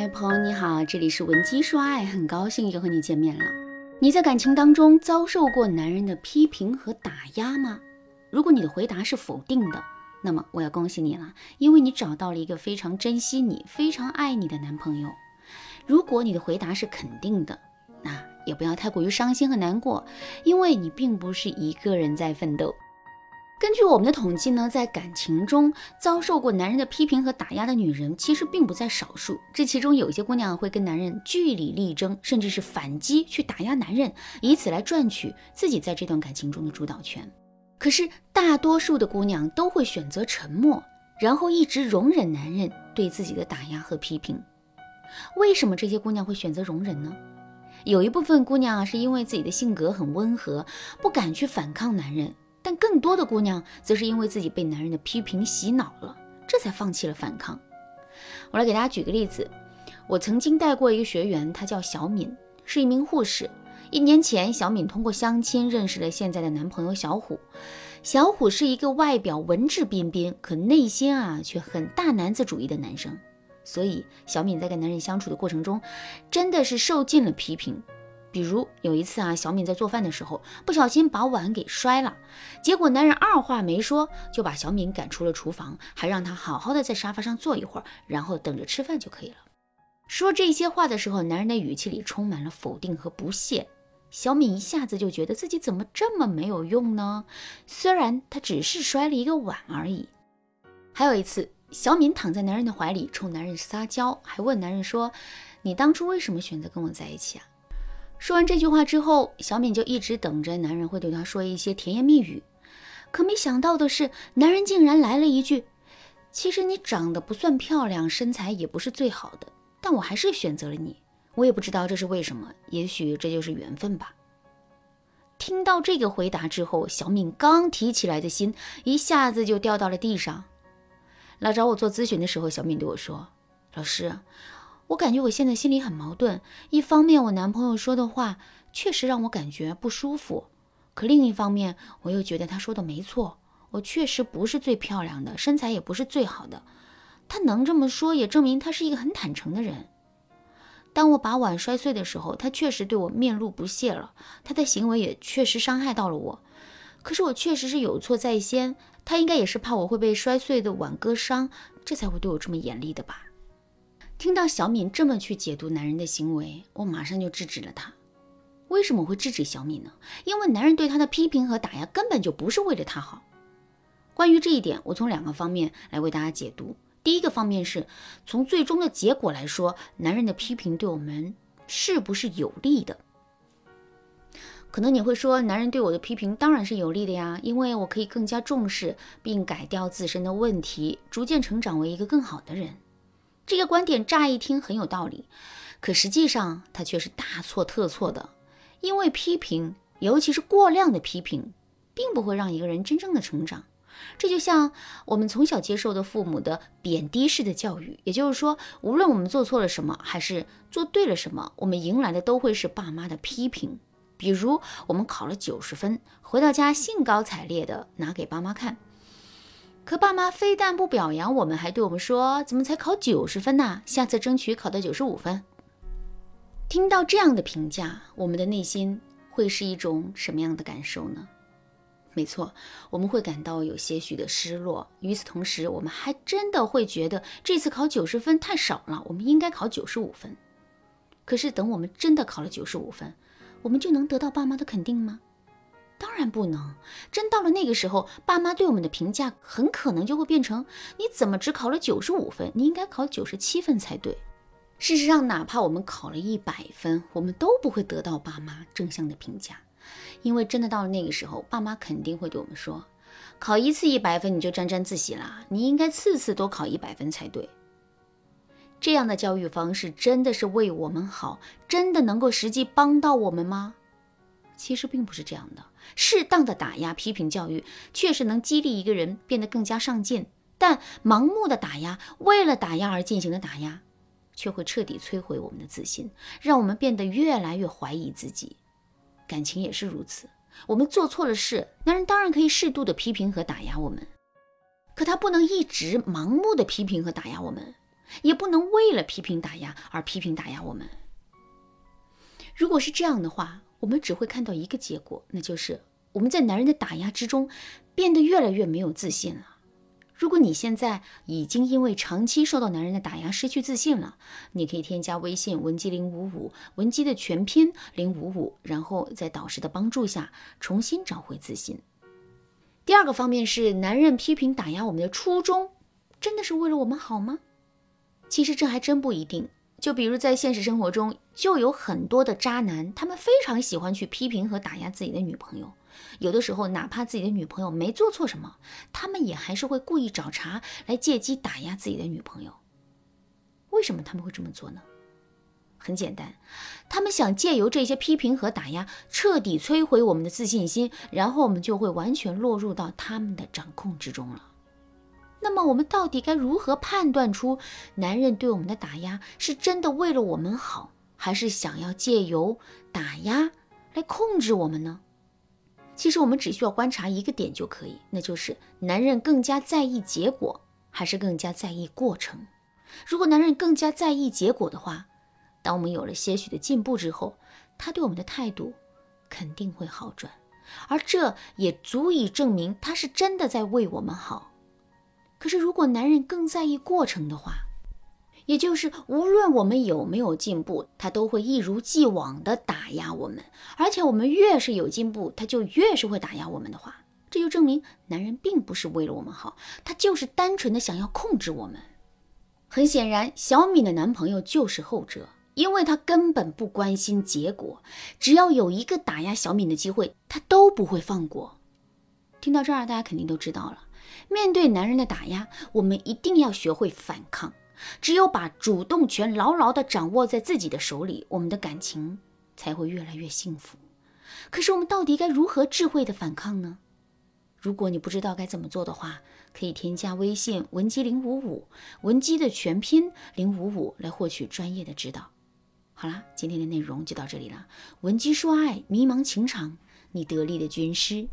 嗨，朋友你好，这里是文姬说爱，很高兴又和你见面了。你在感情当中遭受过男人的批评和打压吗？如果你的回答是否定的，那么我要恭喜你了，因为你找到了一个非常珍惜你、非常爱你的男朋友。如果你的回答是肯定的，那也不要太过于伤心和难过，因为你并不是一个人在奋斗。根据我们的统计呢，在感情中遭受过男人的批评和打压的女人，其实并不在少数。这其中有一些姑娘会跟男人据理力争，甚至是反击去打压男人，以此来赚取自己在这段感情中的主导权。可是大多数的姑娘都会选择沉默，然后一直容忍男人对自己的打压和批评。为什么这些姑娘会选择容忍呢？有一部分姑娘啊，是因为自己的性格很温和，不敢去反抗男人。但更多的姑娘则是因为自己被男人的批评洗脑了，这才放弃了反抗。我来给大家举个例子，我曾经带过一个学员，她叫小敏，是一名护士。一年前，小敏通过相亲认识了现在的男朋友小虎。小虎是一个外表文质彬彬，可内心啊却很大男子主义的男生。所以，小敏在跟男人相处的过程中，真的是受尽了批评。比如有一次啊，小敏在做饭的时候不小心把碗给摔了，结果男人二话没说就把小敏赶出了厨房，还让她好好的在沙发上坐一会儿，然后等着吃饭就可以了。说这些话的时候，男人的语气里充满了否定和不屑。小敏一下子就觉得自己怎么这么没有用呢？虽然她只是摔了一个碗而已。还有一次，小敏躺在男人的怀里，冲男人撒娇，还问男人说：“你当初为什么选择跟我在一起啊？”说完这句话之后，小敏就一直等着男人会对她说一些甜言蜜语。可没想到的是，男人竟然来了一句：“其实你长得不算漂亮，身材也不是最好的，但我还是选择了你。我也不知道这是为什么，也许这就是缘分吧。”听到这个回答之后，小敏刚提起来的心一下子就掉到了地上。来找我做咨询的时候，小敏对我说：“老师。”我感觉我现在心里很矛盾，一方面我男朋友说的话确实让我感觉不舒服，可另一方面我又觉得他说的没错，我确实不是最漂亮的，身材也不是最好的。他能这么说，也证明他是一个很坦诚的人。当我把碗摔碎的时候，他确实对我面露不屑了，他的行为也确实伤害到了我。可是我确实是有错在先，他应该也是怕我会被摔碎的碗割伤，这才会对我这么严厉的吧。听到小敏这么去解读男人的行为，我马上就制止了他。为什么会制止小敏呢？因为男人对她的批评和打压根本就不是为了她好。关于这一点，我从两个方面来为大家解读。第一个方面是从最终的结果来说，男人的批评对我们是不是有利的？可能你会说，男人对我的批评当然是有利的呀，因为我可以更加重视并改掉自身的问题，逐渐成长为一个更好的人。这个观点乍一听很有道理，可实际上它却是大错特错的。因为批评，尤其是过量的批评，并不会让一个人真正的成长。这就像我们从小接受的父母的贬低式的教育，也就是说，无论我们做错了什么，还是做对了什么，我们迎来的都会是爸妈的批评。比如，我们考了九十分，回到家兴高采烈的拿给爸妈看。可爸妈非但不表扬我们，还对我们说：“怎么才考九十分呢？下次争取考到九十五分。”听到这样的评价，我们的内心会是一种什么样的感受呢？没错，我们会感到有些许的失落。与此同时，我们还真的会觉得这次考九十分太少了，我们应该考九十五分。可是等我们真的考了九十五分，我们就能得到爸妈的肯定吗？当然不能，真到了那个时候，爸妈对我们的评价很可能就会变成：你怎么只考了九十五分？你应该考九十七分才对。事实上，哪怕我们考了一百分，我们都不会得到爸妈正向的评价，因为真的到了那个时候，爸妈肯定会对我们说：考一次一百分你就沾沾自喜啦，你应该次次都考一百分才对。这样的教育方式真的是为我们好，真的能够实际帮到我们吗？其实并不是这样的，适当的打压、批评教育确实能激励一个人变得更加上进，但盲目的打压，为了打压而进行的打压，却会彻底摧毁我们的自信，让我们变得越来越怀疑自己。感情也是如此，我们做错了事，男人当然可以适度的批评和打压我们，可他不能一直盲目的批评和打压我们，也不能为了批评打压而批评打压我们。如果是这样的话，我们只会看到一个结果，那就是我们在男人的打压之中变得越来越没有自信了。如果你现在已经因为长期受到男人的打压失去自信了，你可以添加微信文姬零五五，文姬的全拼零五五，然后在导师的帮助下重新找回自信。第二个方面是，男人批评打压我们的初衷，真的是为了我们好吗？其实这还真不一定。就比如在现实生活中，就有很多的渣男，他们非常喜欢去批评和打压自己的女朋友。有的时候，哪怕自己的女朋友没做错什么，他们也还是会故意找茬来借机打压自己的女朋友。为什么他们会这么做呢？很简单，他们想借由这些批评和打压，彻底摧毁我们的自信心，然后我们就会完全落入到他们的掌控之中了。那么，我们到底该如何判断出男人对我们的打压是真的为了我们好，还是想要借由打压来控制我们呢？其实，我们只需要观察一个点就可以，那就是男人更加在意结果，还是更加在意过程。如果男人更加在意结果的话，当我们有了些许的进步之后，他对我们的态度肯定会好转，而这也足以证明他是真的在为我们好。可是，如果男人更在意过程的话，也就是无论我们有没有进步，他都会一如既往的打压我们。而且，我们越是有进步，他就越是会打压我们的话，这就证明男人并不是为了我们好，他就是单纯的想要控制我们。很显然，小敏的男朋友就是后者，因为他根本不关心结果，只要有一个打压小敏的机会，他都不会放过。听到这儿，大家肯定都知道了。面对男人的打压，我们一定要学会反抗。只有把主动权牢牢地掌握在自己的手里，我们的感情才会越来越幸福。可是，我们到底该如何智慧地反抗呢？如果你不知道该怎么做的话，可以添加微信文姬零五五，文姬的全拼零五五，来获取专业的指导。好啦，今天的内容就到这里了。文姬说爱，迷茫情场，你得力的军师。